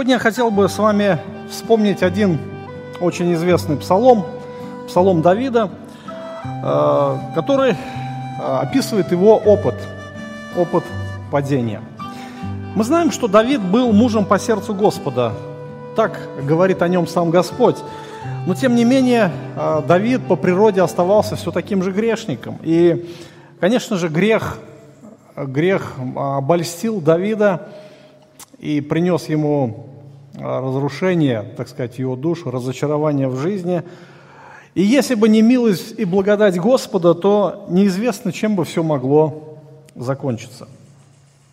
Сегодня я хотел бы с вами вспомнить один очень известный псалом, псалом Давида, э, который э, описывает его опыт, опыт падения. Мы знаем, что Давид был мужем по сердцу Господа, так говорит о нем сам Господь. Но тем не менее, э, Давид по природе оставался все таким же грешником. И, конечно же, грех, грех обольстил Давида и принес ему разрушение, так сказать, его душу, разочарование в жизни. И если бы не милость и благодать Господа, то неизвестно, чем бы все могло закончиться.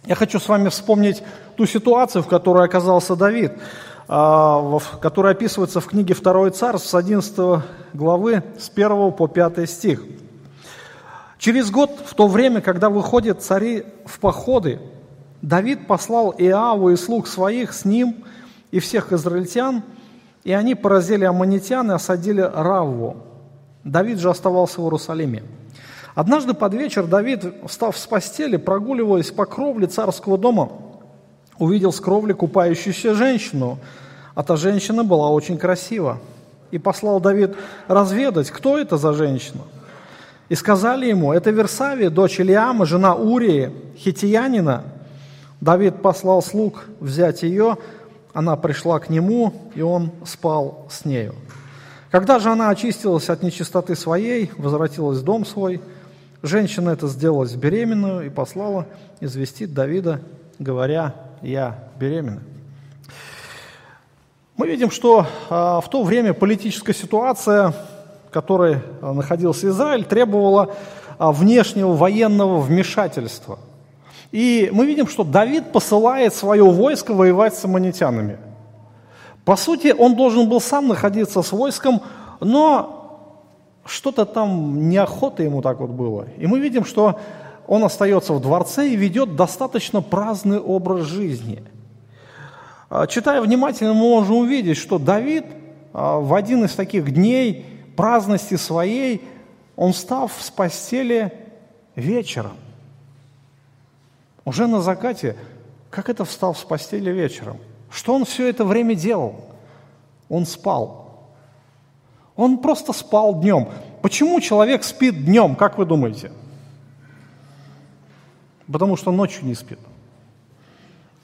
Я хочу с вами вспомнить ту ситуацию, в которой оказался Давид, а, которая описывается в книге «Второй царств» с 11 главы, с 1 по 5 стих. Через год, в то время, когда выходят цари в походы, Давид послал Иаву и слуг своих с ним – и всех израильтян, и они поразили аммонитян и осадили Равву. Давид же оставался в Иерусалиме. Однажды под вечер Давид, встав с постели, прогуливаясь по кровле царского дома, увидел с кровли купающуюся женщину, а та женщина была очень красива. И послал Давид разведать, кто это за женщина. И сказали ему, это Версавия, дочь Илиама, жена Урии, хитиянина. Давид послал слуг взять ее, она пришла к нему, и он спал с нею. Когда же она очистилась от нечистоты своей, возвратилась в дом свой, женщина это сделалась беременную и послала известить Давида, говоря, я беременна. Мы видим, что а, в то время политическая ситуация, в которой а, находился Израиль, требовала а, внешнего военного вмешательства – и мы видим, что Давид посылает свое войско воевать с аммонитянами. По сути, он должен был сам находиться с войском, но что-то там неохота ему так вот было. И мы видим, что он остается в дворце и ведет достаточно праздный образ жизни. А, читая внимательно, мы можем увидеть, что Давид а, в один из таких дней праздности своей, он встав с постели вечером. Уже на закате, как это встал с постели вечером? Что он все это время делал? Он спал. Он просто спал днем. Почему человек спит днем, как вы думаете? Потому что ночью не спит.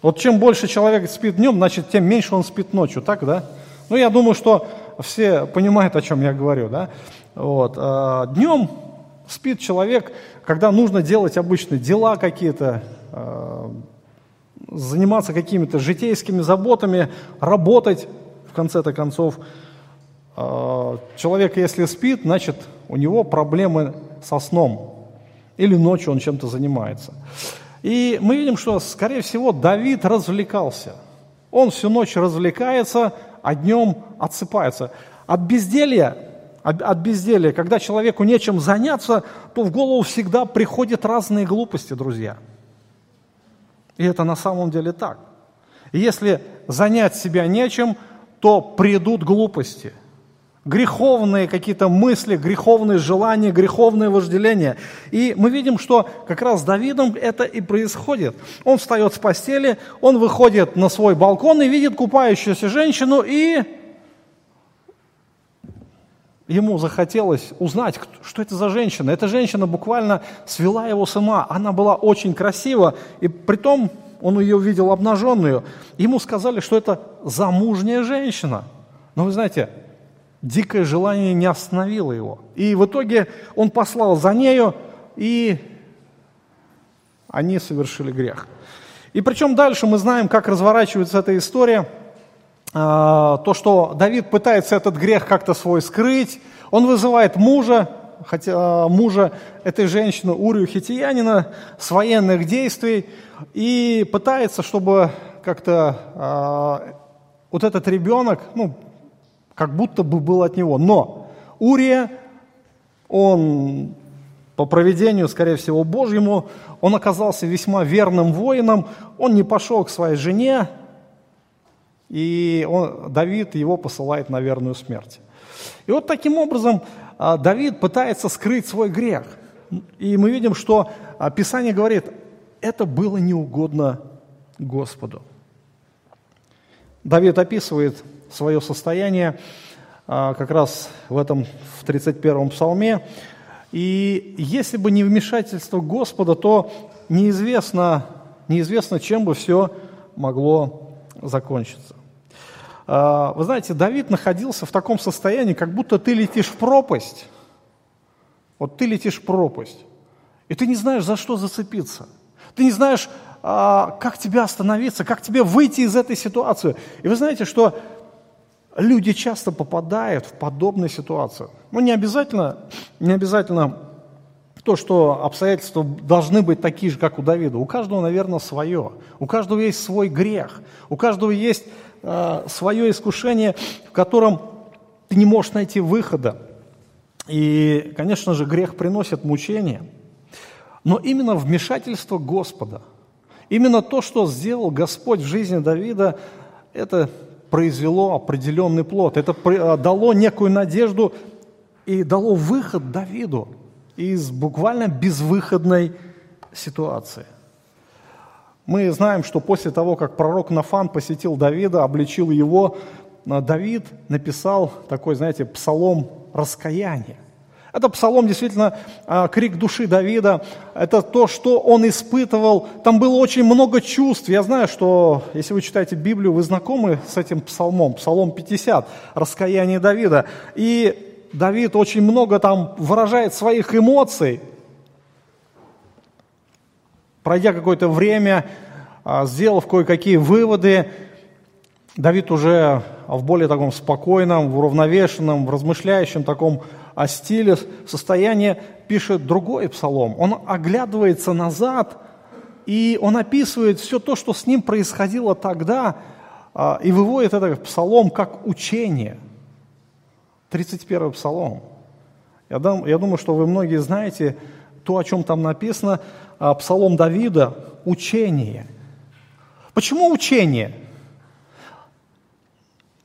Вот чем больше человек спит днем, значит, тем меньше он спит ночью, так, да? Ну, я думаю, что все понимают, о чем я говорю, да? Вот. А днем спит человек, когда нужно делать обычно дела какие-то, Э, заниматься какими-то житейскими заботами, работать, в конце-то концов. Э, человек, если спит, значит, у него проблемы со сном. Или ночью он чем-то занимается. И мы видим, что, скорее всего, Давид развлекался. Он всю ночь развлекается, а днем отсыпается. От безделья, от безделья, когда человеку нечем заняться, то в голову всегда приходят разные глупости, друзья – и это на самом деле так. И если занять себя нечем, то придут глупости, греховные какие-то мысли, греховные желания, греховное вожделение. И мы видим, что как раз с Давидом это и происходит. Он встает с постели, он выходит на свой балкон и видит купающуюся женщину, и ему захотелось узнать, что это за женщина. Эта женщина буквально свела его с ума. Она была очень красива, и при том он ее увидел обнаженную. Ему сказали, что это замужняя женщина. Но вы знаете, дикое желание не остановило его. И в итоге он послал за нею, и они совершили грех. И причем дальше мы знаем, как разворачивается эта история – то, что Давид пытается этот грех как-то свой скрыть, он вызывает мужа, хотя а, мужа этой женщины, Урию Хитиянина, с военных действий и пытается, чтобы как-то вот этот ребенок, ну, как будто бы был от него. Но Урия, он по проведению, скорее всего, Божьему, он оказался весьма верным воином, он не пошел к своей жене, и он, Давид его посылает на верную смерть. И вот таким образом а, Давид пытается скрыть свой грех. И мы видим, что а, Писание говорит, это было неугодно Господу. Давид описывает свое состояние а, как раз в этом, в 31-м псалме. И если бы не вмешательство Господа, то неизвестно, неизвестно чем бы все могло закончиться. А, вы знаете, Давид находился в таком состоянии, как будто ты летишь в пропасть. Вот ты летишь в пропасть, и ты не знаешь, за что зацепиться. Ты не знаешь, а, как тебе остановиться, как тебе выйти из этой ситуации. И вы знаете, что люди часто попадают в подобную ситуацию. Ну, не обязательно, не обязательно то, что обстоятельства должны быть такие же, как у Давида. У каждого, наверное, свое. У каждого есть свой грех. У каждого есть свое искушение, в котором ты не можешь найти выхода. И, конечно же, грех приносит мучения. Но именно вмешательство Господа – Именно то, что сделал Господь в жизни Давида, это произвело определенный плод. Это а, дало некую надежду и дало выход Давиду из буквально безвыходной ситуации. Мы знаем, что после того, как пророк Нафан посетил Давида, обличил его, Давид написал такой, знаете, псалом раскаяния. Это псалом действительно а, крик души Давида, это то, что он испытывал. Там было очень много чувств. Я знаю, что если вы читаете Библию, вы знакомы с этим псалмом, псалом 50, раскаяние Давида. И Давид очень много там выражает своих эмоций. Пройдя какое-то время, а, сделав кое-какие выводы, Давид уже в более таком спокойном, в уравновешенном, в размышляющем таком о стиле состояния пишет другой псалом. Он оглядывается назад, и он описывает все то, что с ним происходило тогда, а, и выводит это псалом как учение. 31 псалом. Я, дам, я думаю, что вы многие знаете то, о чем там написано, а, псалом Давида – учение. Почему учение?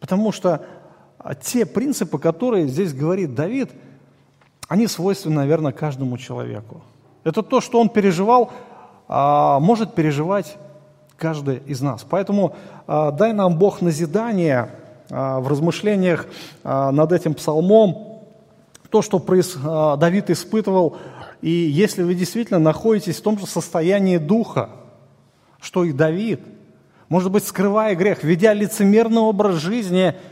Потому что а те принципы, которые здесь говорит Давид, они свойственны, наверное, каждому человеку. Это то, что он переживал, а, может переживать каждый из нас. Поэтому а, дай нам Бог назидание в размышлениях над этим псалмом, то, что Давид испытывал, и если вы действительно находитесь в том же состоянии духа, что и Давид, может быть, скрывая грех, ведя лицемерный образ жизни –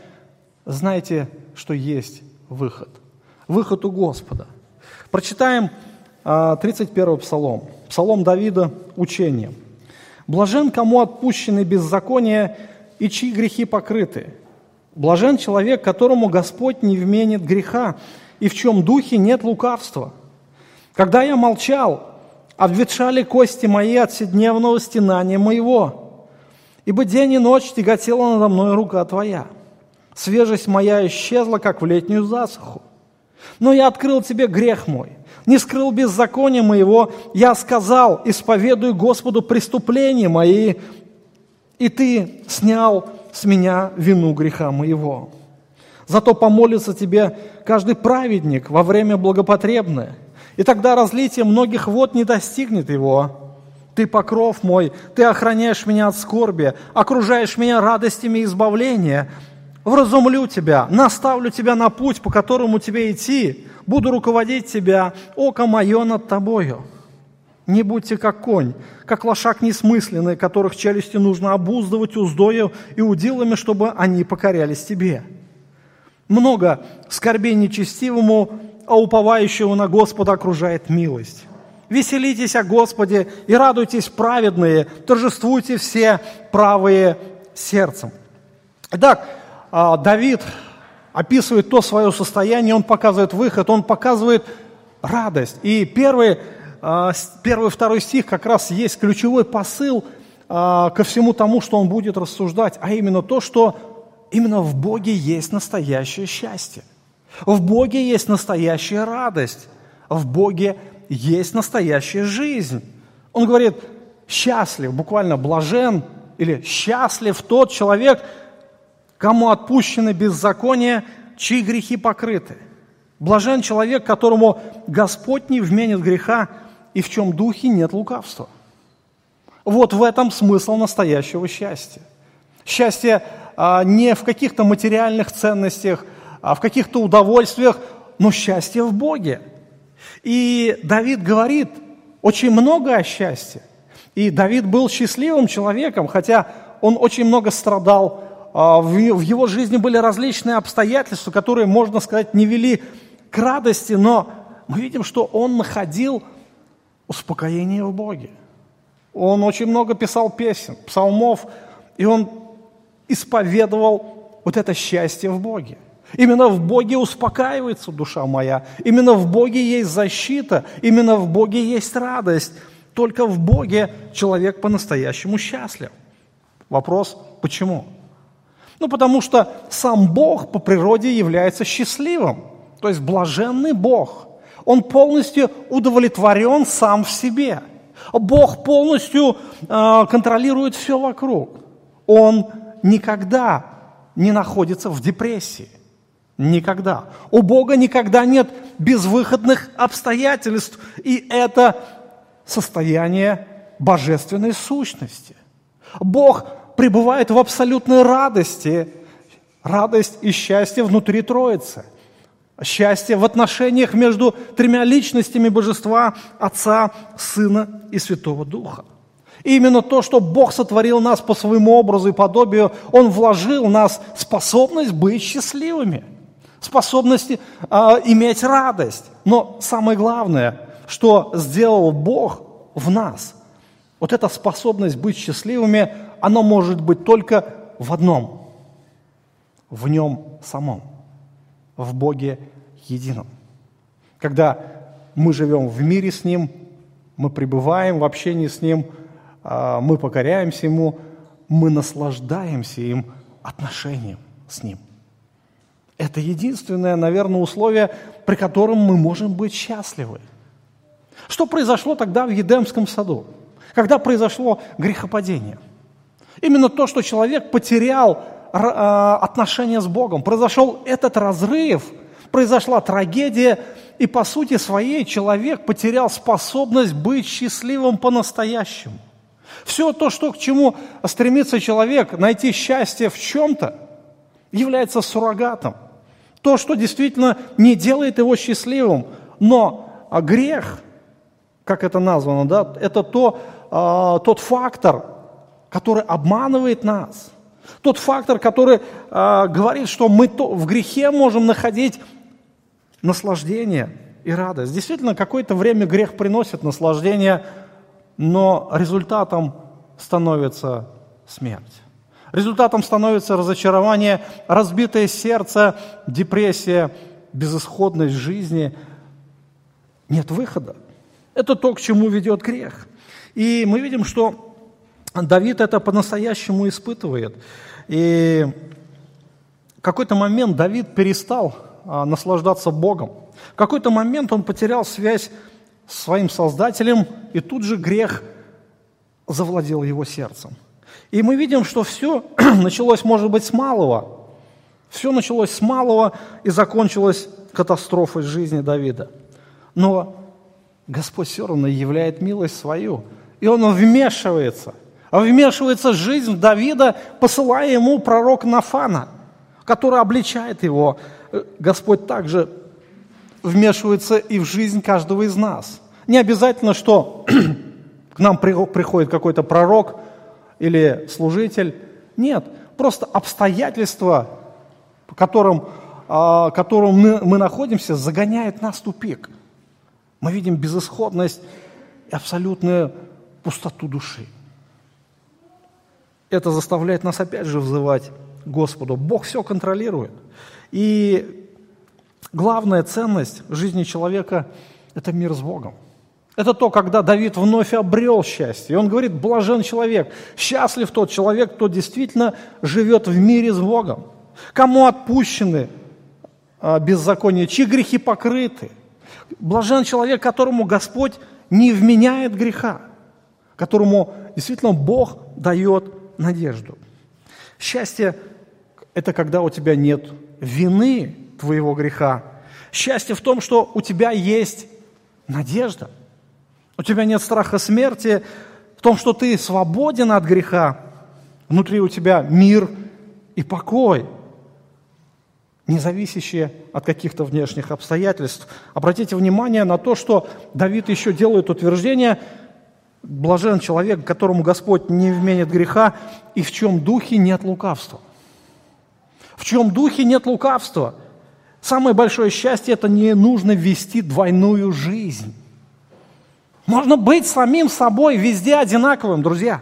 знайте, что есть выход. Выход у Господа. Прочитаем 31 а, псалом. Псалом Давида «Учение». «Блажен, кому отпущены беззакония и чьи грехи покрыты. Блажен человек, которому Господь не вменит греха, и в чем духе нет лукавства. Когда я молчал, обветшали кости мои от седневного стенания моего, ибо день и ночь тяготела надо мной рука Твоя». Свежесть моя исчезла, как в летнюю засуху. Но я открыл тебе грех мой, не скрыл беззакония моего. Я сказал, исповедую Господу преступления мои, и ты снял с меня вину греха моего. Зато помолится тебе каждый праведник во время благопотребное, и тогда разлитие многих вод не достигнет его. Ты покров мой, ты охраняешь меня от скорби, окружаешь меня радостями избавления – вразумлю тебя, наставлю тебя на путь, по которому тебе идти, буду руководить тебя, око мое над тобою. Не будьте как конь, как лошак несмысленный, которых челюсти нужно обуздывать уздою и удилами, чтобы они покорялись тебе. Много скорбей нечестивому, а уповающего на Господа окружает милость. Веселитесь о Господе и радуйтесь праведные, торжествуйте все правые сердцем. Итак, а, Давид описывает то свое состояние, он показывает выход, он показывает радость. И первый, а, первый второй стих как раз есть ключевой посыл а, ко всему тому, что он будет рассуждать, а именно то, что именно в Боге есть настоящее счастье. В Боге есть настоящая радость. В Боге есть настоящая жизнь. Он говорит, счастлив, буквально блажен, или счастлив тот человек, кому отпущены беззакония, чьи грехи покрыты. Блажен человек, которому Господь не вменит греха, и в чем духе нет лукавства. Вот в этом смысл настоящего счастья. Счастье а, не в каких-то материальных ценностях, а в каких-то удовольствиях, но счастье в Боге. И Давид говорит очень много о счастье. И Давид был счастливым человеком, хотя он очень много страдал. А, в его жизни были различные обстоятельства, которые, можно сказать, не вели к радости, но мы видим, что он находил успокоение в Боге. Он очень много писал песен, псалмов, и он исповедовал вот это счастье в Боге. Именно в Боге успокаивается душа моя, именно в Боге есть защита, именно в Боге есть радость. Только в Боге человек по-настоящему счастлив. Вопрос, почему? Ну, потому что сам Бог по природе является счастливым, то есть блаженный Бог. Он полностью удовлетворен сам в себе. Бог полностью э, контролирует все вокруг. Он никогда не находится в депрессии. Никогда. У Бога никогда нет безвыходных обстоятельств, и это состояние божественной сущности. Бог пребывает в абсолютной радости, радость и счастье внутри Троицы. Счастье в отношениях между тремя личностями Божества, Отца, Сына и Святого Духа. И именно то, что Бог сотворил нас по своему образу и подобию, Он вложил в нас способность быть счастливыми, способность э, иметь радость. Но самое главное, что сделал Бог в нас, вот эта способность быть счастливыми, она может быть только в одном, в Нем самом, в Боге едином. Когда мы живем в мире с Ним, мы пребываем в общении с Ним – а, мы покоряемся Ему, мы наслаждаемся им отношением с Ним. Это единственное, наверное, условие, при котором мы можем быть счастливы. Что произошло тогда в Едемском саду? Когда произошло грехопадение? Именно то, что человек потерял а, отношения с Богом, произошел этот разрыв, произошла трагедия, и по сути своей человек потерял способность быть счастливым по-настоящему. Все то, что, к чему стремится человек, найти счастье в чем-то, является суррогатом. То, что действительно не делает его счастливым. Но а грех, как это названо, да, это то, э, тот фактор, который обманывает нас. Тот фактор, который э, говорит, что мы то, в грехе можем находить наслаждение и радость. Действительно, какое-то время грех приносит наслаждение – но результатом становится смерть. Результатом становится разочарование, разбитое сердце, депрессия, безысходность жизни. Нет выхода. Это то, к чему ведет грех. И мы видим, что Давид это по-настоящему испытывает. И в какой-то момент Давид перестал а, наслаждаться Богом. В какой-то момент он потерял связь своим Создателем, и тут же грех завладел его сердцем. И мы видим, что все началось, может быть, с малого. Все началось с малого и закончилось катастрофой жизни Давида. Но Господь все равно являет милость свою, и Он вмешивается. А вмешивается жизнь Давида, посылая ему пророк Нафана, который обличает его. Господь также вмешивается и в жизнь каждого из нас. Не обязательно, что к нам приходит какой-то пророк или служитель. Нет, просто обстоятельства, по которым, а, которым мы, мы находимся, загоняет нас в тупик. Мы видим безысходность и абсолютную пустоту души. Это заставляет нас опять же взывать Господу. Бог все контролирует. И Главная ценность жизни человека – это мир с Богом. Это то, когда Давид вновь обрел счастье. И он говорит, блажен человек, счастлив тот человек, кто действительно живет в мире с Богом. Кому отпущены а, беззакония, чьи грехи покрыты. Блажен человек, которому Господь не вменяет греха, которому действительно Бог дает надежду. Счастье – это когда у тебя нет вины твоего греха. Счастье в том, что у тебя есть надежда. У тебя нет страха смерти, в том, что ты свободен от греха. Внутри у тебя мир и покой, не зависящие от каких-то внешних обстоятельств. Обратите внимание на то, что Давид еще делает утверждение, блажен человек, которому Господь не вменит греха, и в чем духе нет лукавства. В чем духе нет лукавства. Самое большое счастье – это не нужно вести двойную жизнь. Можно быть самим собой везде одинаковым, друзья.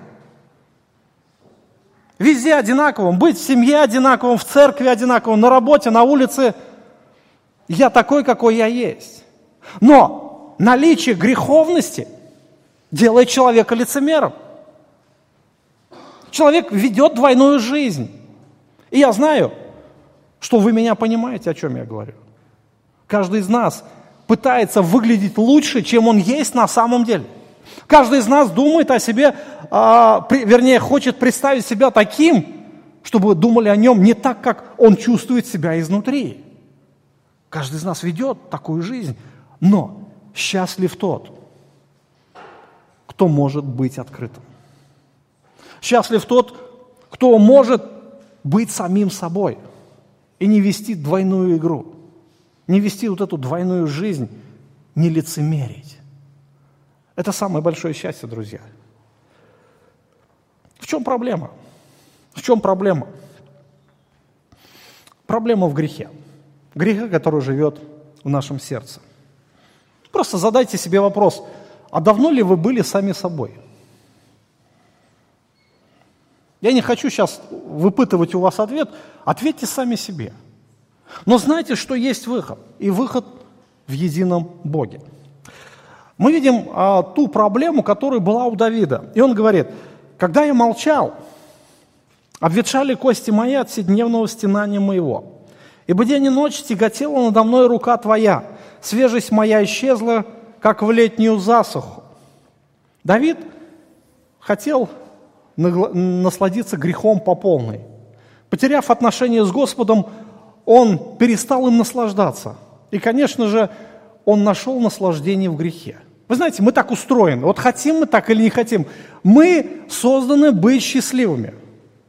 Везде одинаковым. Быть в семье одинаковым, в церкви одинаковым, на работе, на улице. Я такой, какой я есть. Но наличие греховности делает человека лицемером. Человек ведет двойную жизнь. И я знаю, что вы меня понимаете, о чем я говорю. Каждый из нас пытается выглядеть лучше, чем он есть на самом деле. Каждый из нас думает о себе, а, вернее, хочет представить себя таким, чтобы думали о нем не так, как он чувствует себя изнутри. Каждый из нас ведет такую жизнь. Но счастлив тот, кто может быть открытым. Счастлив тот, кто может быть самим собой и не вести двойную игру не вести вот эту двойную жизнь, не лицемерить. Это самое большое счастье, друзья. В чем проблема? В чем проблема? Проблема в грехе. Греха, который живет в нашем сердце. Просто задайте себе вопрос, а давно ли вы были сами собой? Я не хочу сейчас выпытывать у вас ответ, ответьте сами себе – но знайте, что есть выход, и выход в едином Боге. Мы видим а, ту проблему, которая была у Давида. И он говорит, когда я молчал, обветшали кости мои от седневного стенания моего. Ибо день и ночь тяготела надо мной рука твоя, свежесть моя исчезла, как в летнюю засуху. Давид хотел насладиться грехом по полной. Потеряв отношения с Господом, он перестал им наслаждаться. И, конечно же, он нашел наслаждение в грехе. Вы знаете, мы так устроены. Вот хотим мы так или не хотим. Мы созданы быть счастливыми.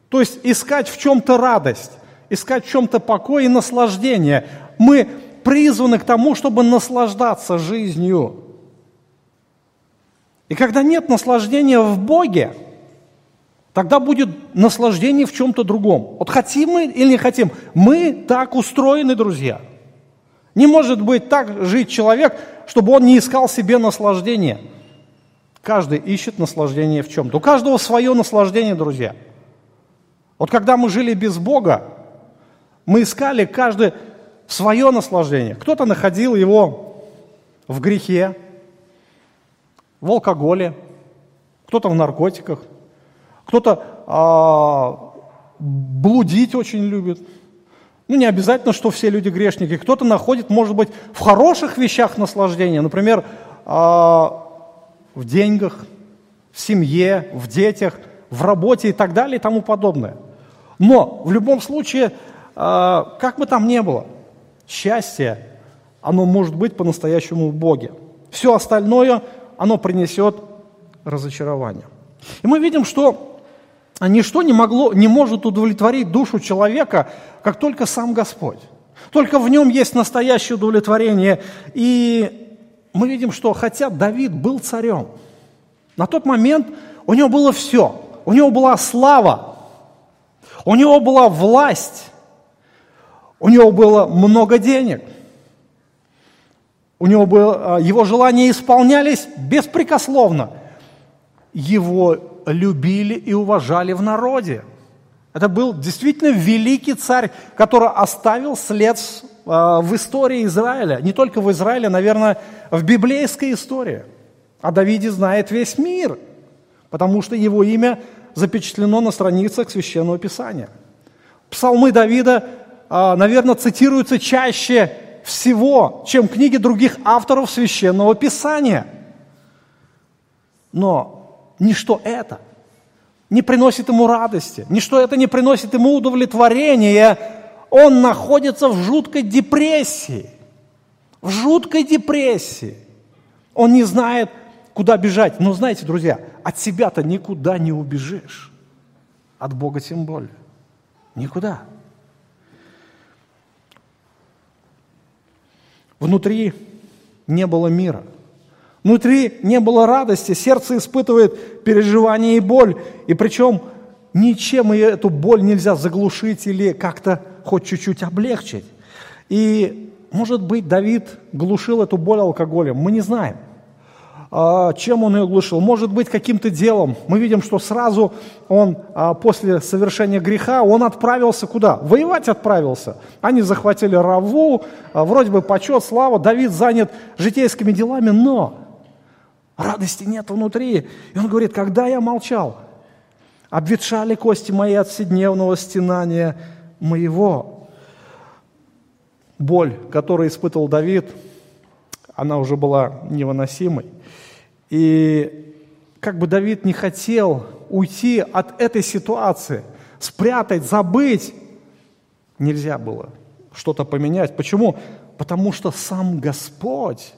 То есть искать в чем-то радость, искать в чем-то покой и наслаждение. Мы призваны к тому, чтобы наслаждаться жизнью. И когда нет наслаждения в Боге, Тогда будет наслаждение в чем-то другом. Вот хотим мы или не хотим, мы так устроены, друзья. Не может быть так жить человек, чтобы он не искал себе наслаждения. Каждый ищет наслаждение в чем-то. У каждого свое наслаждение, друзья. Вот когда мы жили без Бога, мы искали каждый свое наслаждение. Кто-то находил его в грехе, в алкоголе, кто-то в наркотиках – кто-то а, блудить очень любит. Ну, не обязательно, что все люди грешники. Кто-то находит, может быть, в хороших вещах наслаждение. Например, а, в деньгах, в семье, в детях, в работе и так далее и тому подобное. Но в любом случае, а, как бы там ни было, счастье, оно может быть по-настоящему в Боге. Все остальное, оно принесет разочарование. И мы видим, что ничто не, могло, не может удовлетворить душу человека, как только сам Господь. Только в нем есть настоящее удовлетворение. И мы видим, что хотя Давид был царем, на тот момент у него было все. У него была слава, у него была власть, у него было много денег, у него было, его желания исполнялись беспрекословно. Его любили и уважали в народе. Это был действительно великий царь, который оставил след а, в истории Израиля. Не только в Израиле, наверное, в библейской истории. О Давиде знает весь мир, потому что его имя запечатлено на страницах Священного Писания. Псалмы Давида, а, наверное, цитируются чаще всего, чем книги других авторов священного писания. Но ничто это не приносит ему радости, ничто это не приносит ему удовлетворения. Он находится в жуткой депрессии. В жуткой депрессии. Он не знает, куда бежать. Но знаете, друзья, от себя-то никуда не убежишь. От Бога тем более. Никуда. Внутри не было мира. Внутри не было радости. Сердце испытывает переживание и боль. И причем ничем эту боль нельзя заглушить или как-то хоть чуть-чуть облегчить. И, может быть, Давид глушил эту боль алкоголем. Мы не знаем. А, чем он ее глушил? Может быть, каким-то делом. Мы видим, что сразу он а, после совершения греха, он отправился куда? Воевать отправился. Они захватили Раву, а, вроде бы почет, слава. Давид занят житейскими делами, но радости нет внутри. И он говорит, когда я молчал, обветшали кости мои от вседневного стенания моего. Боль, которую испытывал Давид, она уже была невыносимой. И как бы Давид не хотел уйти от этой ситуации, спрятать, забыть, нельзя было что-то поменять. Почему? Потому что сам Господь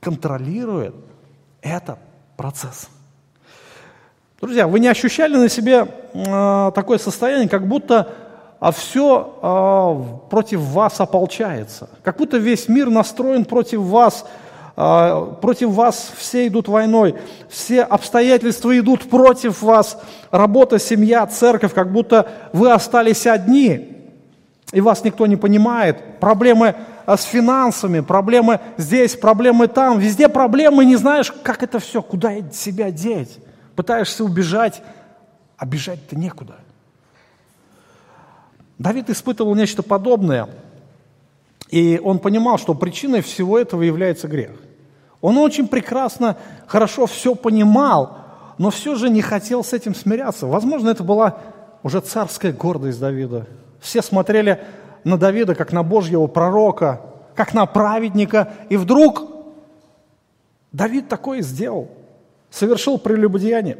контролирует этот процесс. Друзья, вы не ощущали на себе э, такое состояние, как будто а все э, против вас ополчается, как будто весь мир настроен против вас, а, против вас все идут войной, все обстоятельства идут против вас, работа, семья, церковь, как будто вы остались одни, и вас никто не понимает. Проблемы а, с финансами, проблемы здесь, проблемы там, везде проблемы, не знаешь, как это все, куда себя деть. Пытаешься убежать, а бежать-то некуда. Давид испытывал нечто подобное – и он понимал, что причиной всего этого является грех. Он очень прекрасно, хорошо все понимал, но все же не хотел с этим смиряться. Возможно, это была уже царская гордость Давида. Все смотрели на Давида как на Божьего пророка, как на праведника, и вдруг Давид такое сделал. Совершил прелюбодеяние,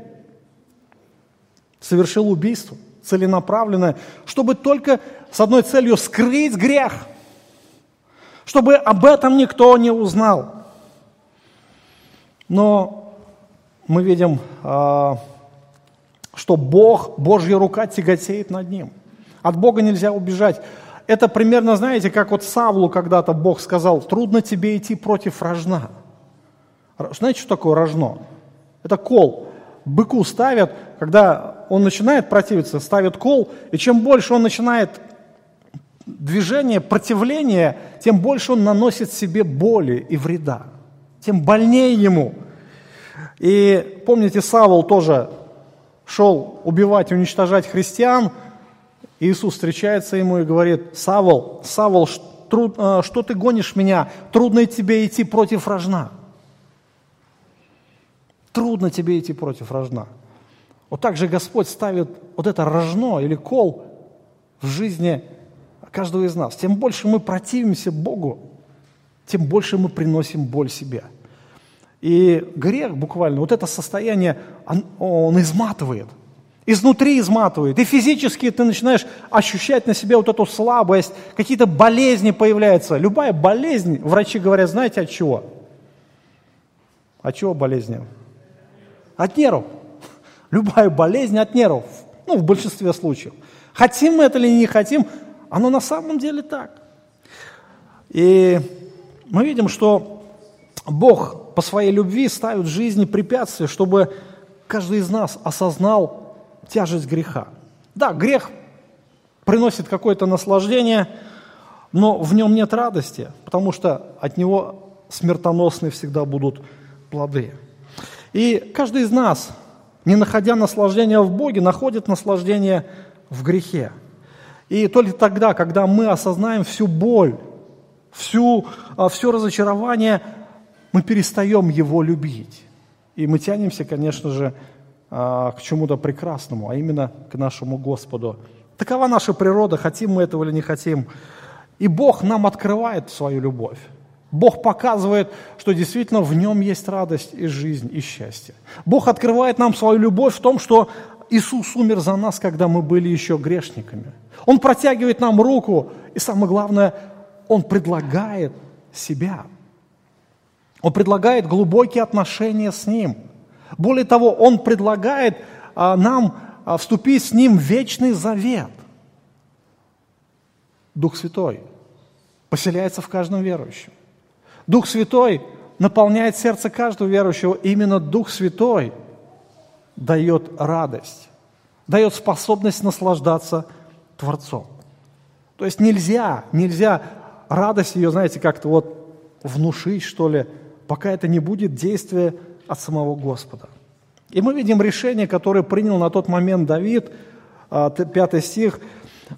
совершил убийство целенаправленное, чтобы только с одной целью скрыть грех – чтобы об этом никто не узнал. Но мы видим, а, что Бог, Божья рука тяготеет над ним. От Бога нельзя убежать. Это примерно, знаете, как вот Савлу когда-то Бог сказал, трудно тебе идти против рожна. Знаете, что такое рожно? Это кол. Быку ставят, когда он начинает противиться, ставят кол, и чем больше он начинает движение, противление, тем больше он наносит себе боли и вреда, тем больнее ему. И помните, Савол тоже шел убивать, уничтожать христиан. Иисус встречается ему и говорит, Савол, Савол, э, что ты гонишь меня? Трудно тебе идти против рожна. Трудно тебе идти против рожна. Вот так же Господь ставит вот это рожно или кол в жизни каждого из нас. Тем больше мы противимся Богу, тем больше мы приносим боль себе. И грех буквально, вот это состояние, он, он изматывает. Изнутри изматывает. И физически ты начинаешь ощущать на себе вот эту слабость, какие-то болезни появляются. Любая болезнь, врачи говорят, знаете от чего? От чего болезни? От нервов. Любая болезнь от нервов. Ну, в большинстве случаев. Хотим мы это или не хотим, оно на самом деле так. И мы видим, что Бог по своей любви ставит в жизни препятствия, чтобы каждый из нас осознал тяжесть греха. Да, грех приносит какое-то наслаждение, но в нем нет радости, потому что от него смертоносные всегда будут плоды. И каждый из нас, не находя наслаждения в Боге, находит наслаждение в грехе. И только тогда, когда мы осознаем всю боль, всю, а, все разочарование, мы перестаем его любить. И мы тянемся, конечно же, к чему-то прекрасному, а именно к нашему Господу. Такова наша природа, хотим мы этого или не хотим. И Бог нам открывает свою любовь. Бог показывает, что действительно в нем есть радость и жизнь и счастье. Бог открывает нам свою любовь в том, что Иисус умер за нас, когда мы были еще грешниками. Он протягивает нам руку, и самое главное, Он предлагает себя. Он предлагает глубокие отношения с Ним. Более того, Он предлагает а, нам а, вступить с Ним в вечный завет. Дух Святой поселяется в каждом верующем. Дух Святой наполняет сердце каждого верующего. Именно Дух Святой дает радость, дает способность наслаждаться Творцом. То есть нельзя, нельзя радость ее, знаете, как-то вот внушить, что ли, пока это не будет действие от самого Господа. И мы видим решение, которое принял на тот момент Давид, а, пятый стих,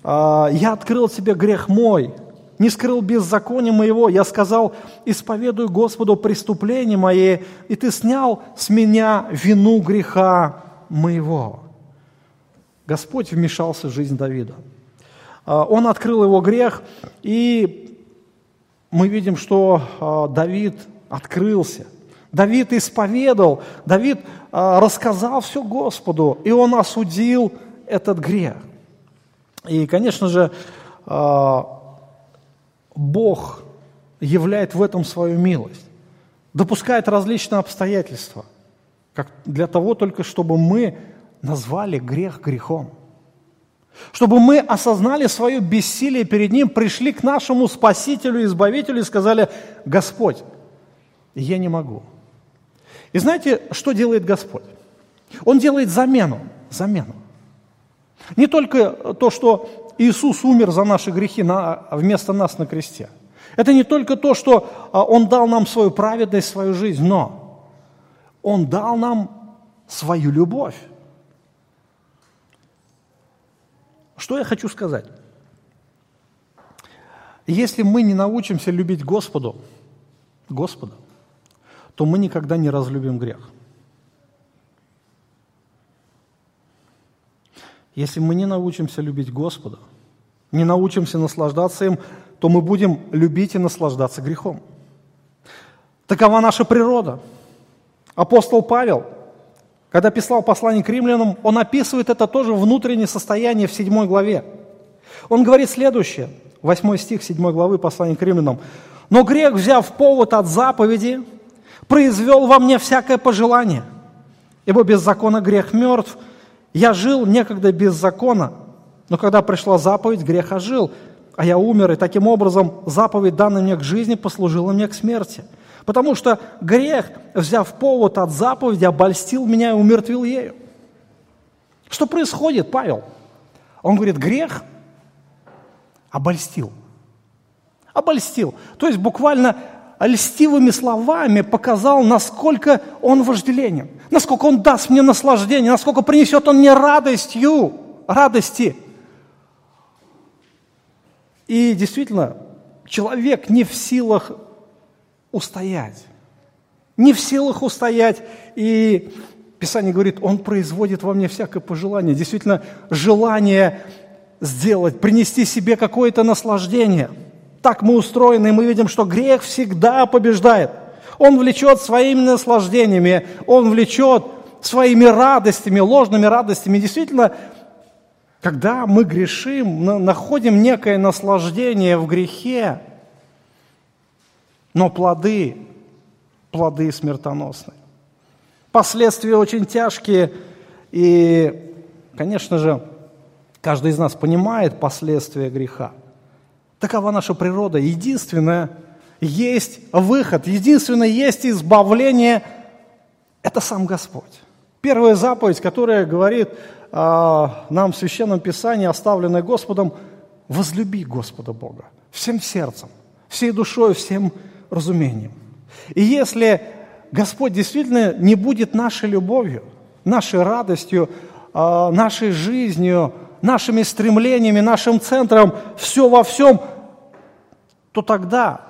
«А, «Я открыл тебе грех мой, не скрыл беззакония моего. Я сказал, исповедую Господу преступление мое, и ты снял с меня вину греха моего. Господь вмешался в жизнь Давида. А, он открыл его грех, и мы видим, что а, Давид открылся. Давид исповедал, Давид а, рассказал все Господу, и он осудил этот грех. И, конечно же, Бог являет в этом свою милость, допускает различные обстоятельства, как для того только, чтобы мы назвали грех грехом. Чтобы мы осознали свое бессилие перед Ним, пришли к нашему Спасителю Избавителю и сказали, Господь, я не могу. И знаете, что делает Господь? Он делает замену, замену. Не только то, что Иисус умер за наши грехи на, вместо нас на кресте. Это не только то, что а, Он дал нам свою праведность, свою жизнь, но Он дал нам свою любовь. Что я хочу сказать? Если мы не научимся любить Господу, Господа, то мы никогда не разлюбим грех. Если мы не научимся любить Господа, не научимся наслаждаться им, то мы будем любить и наслаждаться грехом. Такова наша природа. Апостол Павел, когда писал послание к римлянам, он описывает это тоже внутреннее состояние в 7 главе. Он говорит следующее, 8 стих 7 главы послания к римлянам. «Но грех, взяв повод от заповеди, произвел во мне всякое пожелание, ибо без закона грех мертв, я жил некогда без закона, но когда пришла заповедь, грех ожил, а я умер, и таким образом заповедь, данная мне к жизни, послужила мне к смерти. Потому что грех, взяв повод от заповеди, обольстил меня и умертвил ею. Что происходит, Павел? Он говорит, грех обольстил. Обольстил. То есть буквально льстивыми словами показал, насколько он вожделенен, насколько он даст мне наслаждение, насколько принесет он мне радостью, радости. И действительно, человек не в силах устоять. Не в силах устоять. И Писание говорит, он производит во мне всякое пожелание. Действительно, желание сделать, принести себе какое-то наслаждение – так мы устроены, и мы видим, что грех всегда побеждает. Он влечет своими наслаждениями, он влечет своими радостями, ложными радостями. Действительно, когда мы грешим, находим некое наслаждение в грехе, но плоды, плоды смертоносные. Последствия очень тяжкие, и, конечно же, каждый из нас понимает последствия греха – Такова наша природа. Единственное, есть выход, единственное, есть избавление – это сам Господь. Первая заповедь, которая говорит э, нам в Священном Писании, оставленная Господом, возлюби Господа Бога всем сердцем, всей душой, всем разумением. И если Господь действительно не будет нашей любовью, нашей радостью, э, нашей жизнью, нашими стремлениями, нашим центром, все во всем – то тогда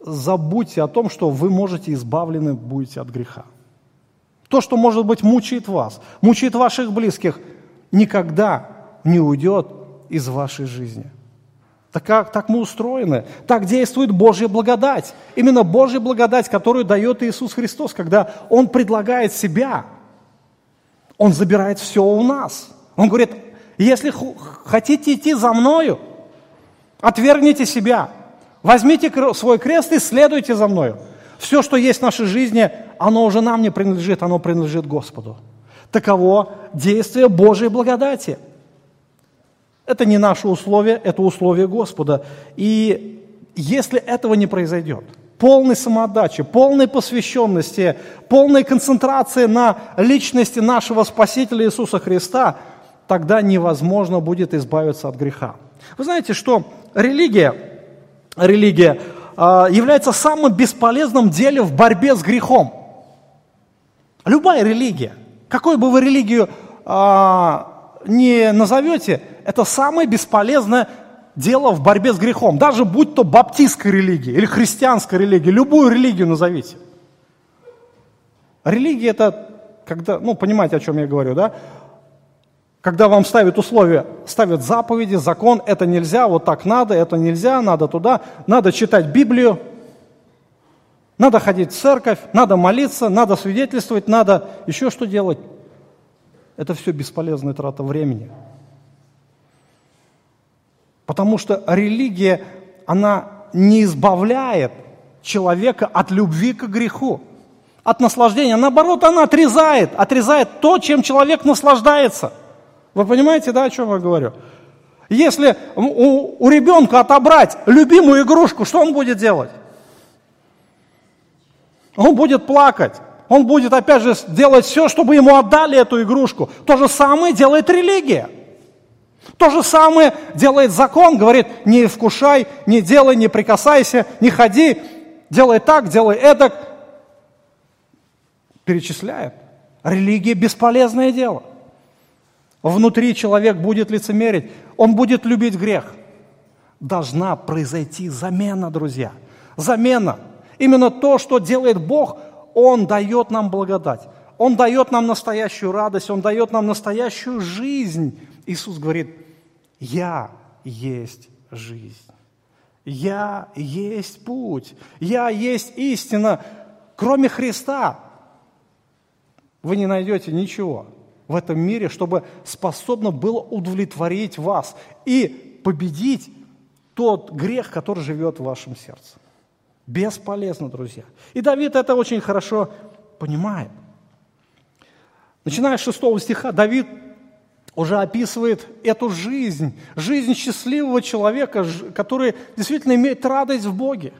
забудьте о том, что вы можете избавлены будете от греха. То, что, может быть, мучает вас, мучает ваших близких, никогда не уйдет из вашей жизни. Так, как, так мы устроены, так действует Божья благодать. Именно Божья благодать, которую дает Иисус Христос, когда Он предлагает себя, Он забирает все у нас. Он говорит, если хотите идти за мною, отвергните себя, возьмите свой крест и следуйте за мною. Все, что есть в нашей жизни, оно уже нам не принадлежит, оно принадлежит Господу. Таково действие Божьей благодати. Это не наше условие, это условие Господа. И если этого не произойдет, полной самоотдачи, полной посвященности, полной концентрации на личности нашего Спасителя Иисуса Христа, тогда невозможно будет избавиться от греха. Вы знаете, что религия, религия а, является самым бесполезным делом в борьбе с грехом. Любая религия, какой бы вы религию а, не назовете, это самое бесполезное дело в борьбе с грехом. Даже будь то баптистская религия или христианская религия, любую религию назовите. Религия это, когда, ну, понимаете, о чем я говорю, да? Когда вам ставят условия, ставят заповеди, закон, это нельзя, вот так надо, это нельзя, надо туда, надо читать Библию, надо ходить в церковь, надо молиться, надо свидетельствовать, надо еще что делать. Это все бесполезная трата времени. Потому что религия, она не избавляет человека от любви к греху, от наслаждения. Наоборот, она отрезает, отрезает то, чем человек наслаждается – вы понимаете, да, о чем я говорю? Если у, у ребенка отобрать любимую игрушку, что он будет делать? Он будет плакать. Он будет, опять же, делать все, чтобы ему отдали эту игрушку. То же самое делает религия. То же самое делает закон, говорит, не вкушай, не делай, не прикасайся, не ходи, делай так, делай эдак. Перечисляет. Религия – бесполезное дело. Внутри человек будет лицемерить, он будет любить грех. Должна произойти замена, друзья. Замена. Именно то, что делает Бог, Он дает нам благодать. Он дает нам настоящую радость, Он дает нам настоящую жизнь. Иисус говорит, я есть жизнь. Я есть путь. Я есть истина. Кроме Христа вы не найдете ничего в этом мире, чтобы способно было удовлетворить вас и победить тот грех, который живет в вашем сердце. Бесполезно, друзья. И Давид это очень хорошо понимает. Начиная с 6 стиха, Давид уже описывает эту жизнь, жизнь счастливого человека, который действительно имеет радость в Боге.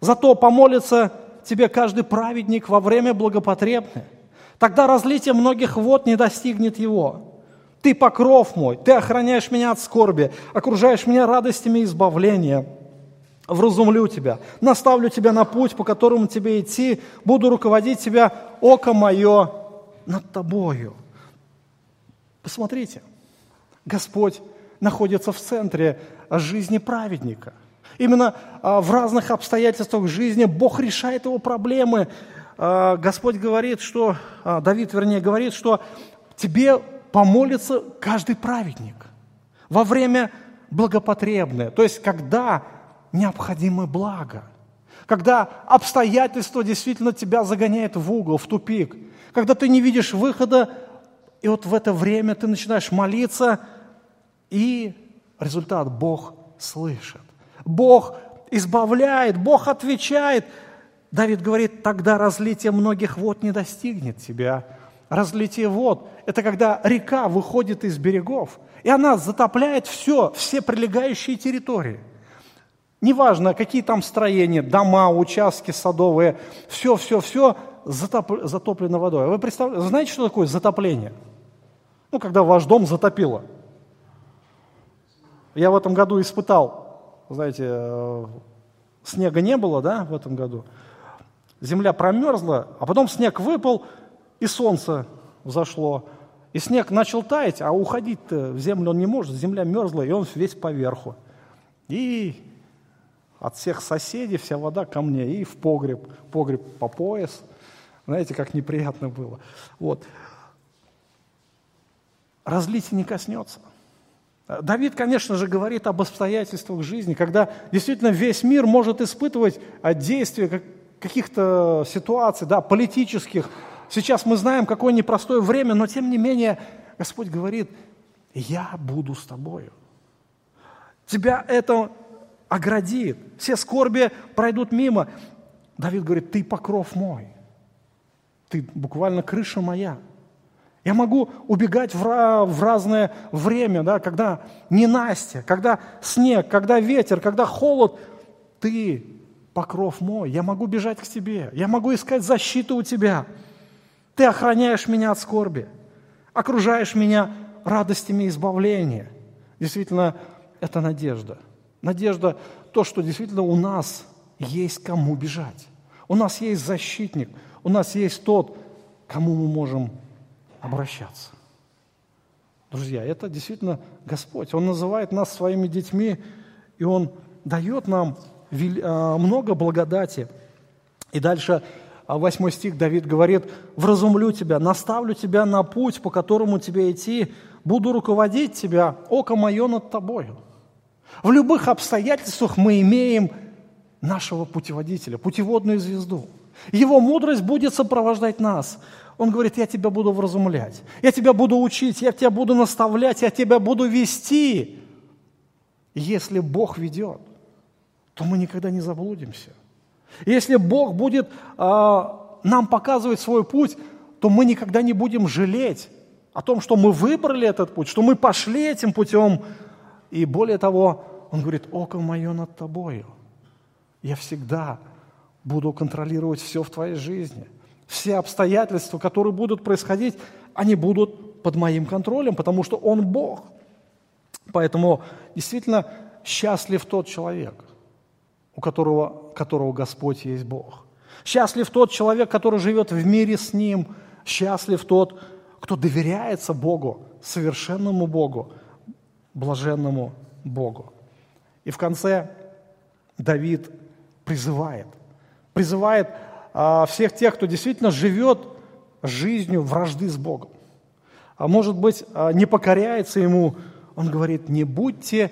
Зато помолится тебе каждый праведник во время благопотребное – Тогда разлитие многих вод не достигнет его. Ты покров мой, ты охраняешь меня от скорби, окружаешь меня радостями избавления. Вразумлю тебя, наставлю тебя на путь, по которому тебе идти, буду руководить тебя, око мое над тобою. Посмотрите, Господь находится в центре жизни праведника. Именно а, в разных обстоятельствах жизни Бог решает его проблемы, Господь говорит, что, а, Давид, вернее, говорит, что тебе помолится каждый праведник во время благопотребное, то есть когда необходимо благо, когда обстоятельства действительно тебя загоняют в угол, в тупик, когда ты не видишь выхода, и вот в это время ты начинаешь молиться, и результат Бог слышит. Бог избавляет, Бог отвечает – Давид говорит, тогда разлитие многих вод не достигнет тебя. Разлитие вод – это когда река выходит из берегов, и она затопляет все, все прилегающие территории. Неважно, какие там строения, дома, участки садовые, все, все, все затоп, затоплено водой. Вы представляете, знаете, что такое затопление? Ну, когда ваш дом затопило. Я в этом году испытал, знаете, э, снега не было, да, в этом году – земля промерзла, а потом снег выпал, и солнце взошло. И снег начал таять, а уходить-то в землю он не может, земля мерзла, и он весь поверху. И от всех соседей вся вода ко мне, и в погреб, погреб по пояс. Знаете, как неприятно было. Вот. Разлитие не коснется. Давид, конечно же, говорит об обстоятельствах жизни, когда действительно весь мир может испытывать действия каких-то ситуаций, да, политических. Сейчас мы знаем, какое непростое время, но тем не менее Господь говорит, я буду с тобою. Тебя это оградит. Все скорби пройдут мимо. Давид говорит, ты покров мой. Ты буквально крыша моя. Я могу убегать в, в разное время, да, когда ненастье, когда снег, когда ветер, когда холод. Ты покров мой. Я могу бежать к тебе. Я могу искать защиту у тебя. Ты охраняешь меня от скорби. Окружаешь меня радостями избавления. Действительно, это надежда. Надежда – то, что действительно у нас есть кому бежать. У нас есть защитник, у нас есть тот, кому мы можем обращаться. Друзья, это действительно Господь. Он называет нас своими детьми, и Он дает нам много благодати. И дальше а, восьмой стих Давид говорит, «Вразумлю тебя, наставлю тебя на путь, по которому тебе идти, буду руководить тебя, око мое над тобою». В любых обстоятельствах мы имеем нашего путеводителя, путеводную звезду. Его мудрость будет сопровождать нас. Он говорит, я тебя буду вразумлять, я тебя буду учить, я тебя буду наставлять, я тебя буду вести. Если Бог ведет, то мы никогда не заблудимся. Если Бог будет а, нам показывать свой путь, то мы никогда не будем жалеть о том, что мы выбрали этот путь, что мы пошли этим путем. И более того, Он говорит, око мое над тобою. Я всегда буду контролировать все в твоей жизни. Все обстоятельства, которые будут происходить, они будут под моим контролем, потому что Он Бог. Поэтому действительно счастлив тот человек, у которого, которого Господь есть Бог. Счастлив тот человек, который живет в мире с Ним. Счастлив тот, кто доверяется Богу, совершенному Богу, блаженному Богу. И в конце Давид призывает, призывает а, всех тех, кто действительно живет жизнью вражды с Богом. А может быть, а, не покоряется ему, он говорит, не будьте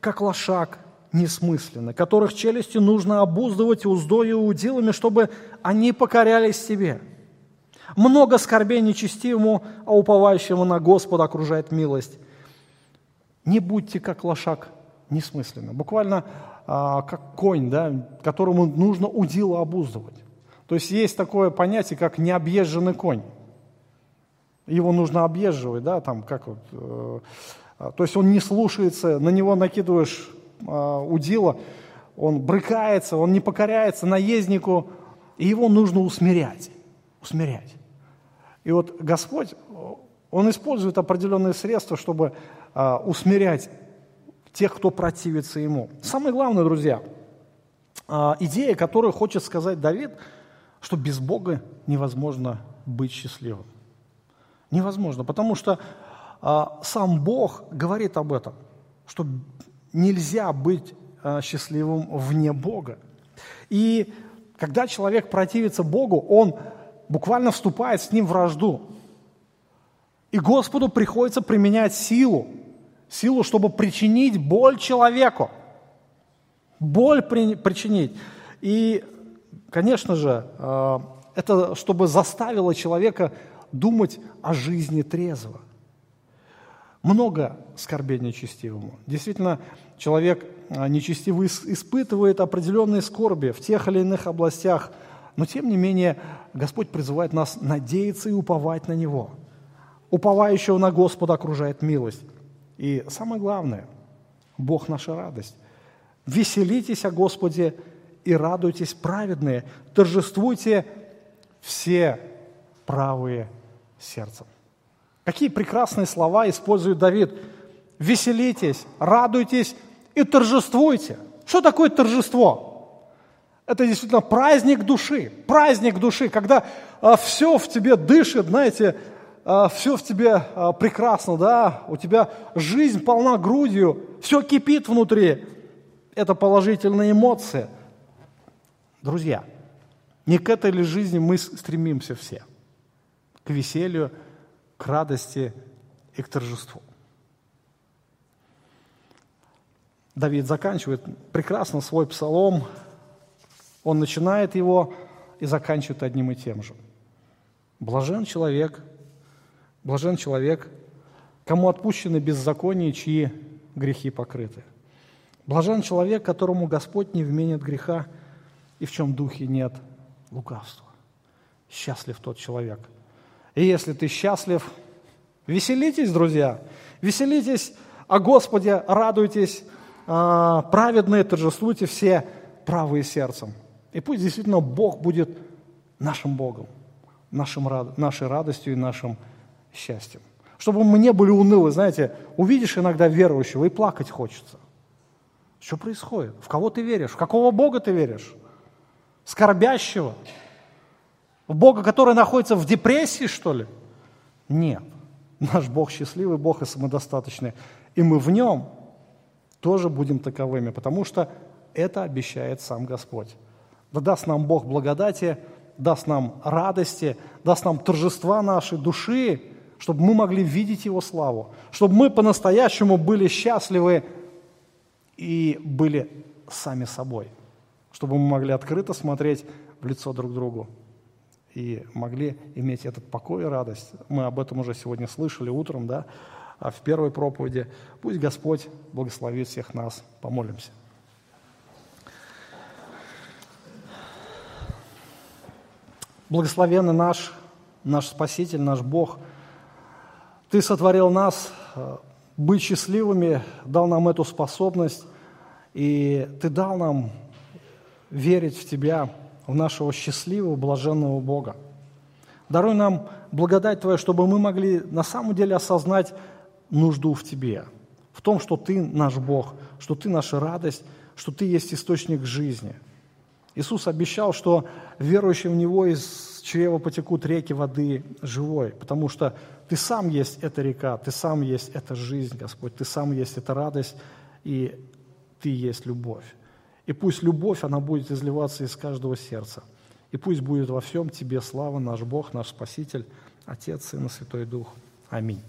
как лошак несмысленны, которых челюстью нужно обуздывать уздою и удилами, чтобы они покорялись себе. Много скорбей нечестивому, а уповающему на Господа окружает милость. Не будьте как лошак несмысленно. Буквально а, как конь, да, которому нужно удила обуздывать. То есть есть такое понятие, как необъезженный конь. Его нужно объезживать, да, там как вот. Э, то есть он не слушается, на него накидываешь удила, он брыкается, он не покоряется наезднику, и его нужно усмирять, усмирять. И вот Господь, Он использует определенные средства, чтобы э, усмирять тех, кто противится Ему. Самое главное, друзья, э, идея, которую хочет сказать Давид – что без Бога невозможно быть счастливым. Невозможно, потому что а, сам Бог говорит об этом, что нельзя быть а, счастливым вне Бога. И когда человек противится Богу, он буквально вступает с ним в вражду. И Господу приходится применять силу, силу, чтобы причинить боль человеку. Боль при, причинить. И Конечно же, э, это чтобы заставило человека думать о жизни трезво. Много скорбей нечестивому. Действительно, человек э, нечестивый испытывает определенные скорби в тех или иных областях, но тем не менее Господь призывает нас надеяться и уповать на Него. Уповающего на Господа окружает милость. И самое главное, Бог наша радость. Веселитесь о Господе и радуйтесь, праведные, торжествуйте все правые сердцем. Какие прекрасные слова использует Давид. Веселитесь, радуйтесь и торжествуйте. Что такое торжество? Это действительно праздник души, праздник души, когда а, все в тебе дышит, знаете, а, все в тебе а, прекрасно, да, у тебя жизнь полна грудью, все кипит внутри. Это положительные эмоции – Друзья, не к этой ли жизни мы стремимся все? К веселью, к радости и к торжеству. Давид заканчивает прекрасно свой псалом. Он начинает его и заканчивает одним и тем же. Блажен человек, блажен человек, кому отпущены беззакония, чьи грехи покрыты. Блажен человек, которому Господь не вменит греха, и в чем духе нет лукавства. Счастлив тот человек. И если ты счастлив, веселитесь, друзья, веселитесь о Господе, радуйтесь, а, праведные торжествуйте все правые сердцем. И пусть действительно Бог будет нашим Богом, нашим, нашей радостью и нашим счастьем. Чтобы мы не были унылы, знаете, увидишь иногда верующего и плакать хочется. Что происходит? В кого ты веришь? В какого Бога ты веришь? Скорбящего? В Бога, который находится в депрессии, что ли? Нет. Наш Бог счастливый Бог и самодостаточный. И мы в Нем тоже будем таковыми, потому что это обещает сам Господь. Да даст нам Бог благодати, даст нам радости, даст нам торжества нашей души, чтобы мы могли видеть Его славу, чтобы мы по-настоящему были счастливы и были сами собой, чтобы мы могли открыто смотреть в лицо друг другу и могли иметь этот покой и радость. Мы об этом уже сегодня слышали утром, да, а в первой проповеди. Пусть Господь благословит всех нас. Помолимся. Благословенный наш, наш Спаситель, наш Бог, Ты сотворил нас э, быть счастливыми, дал нам эту способность, и Ты дал нам верить в Тебя, в нашего счастливого, блаженного Бога. Даруй нам благодать Твою, чтобы мы могли на самом деле осознать нужду в Тебе, в том, что Ты наш Бог, что Ты наша радость, что Ты есть источник жизни. Иисус обещал, что верующим в Него из чрева потекут реки воды живой, потому что Ты сам есть эта река, Ты сам есть эта жизнь, Господь, Ты сам есть эта радость, и Ты есть любовь. И пусть любовь, она будет изливаться из каждого сердца. И пусть будет во всем Тебе слава, наш Бог, наш Спаситель, Отец, Сын и Святой Дух. Аминь.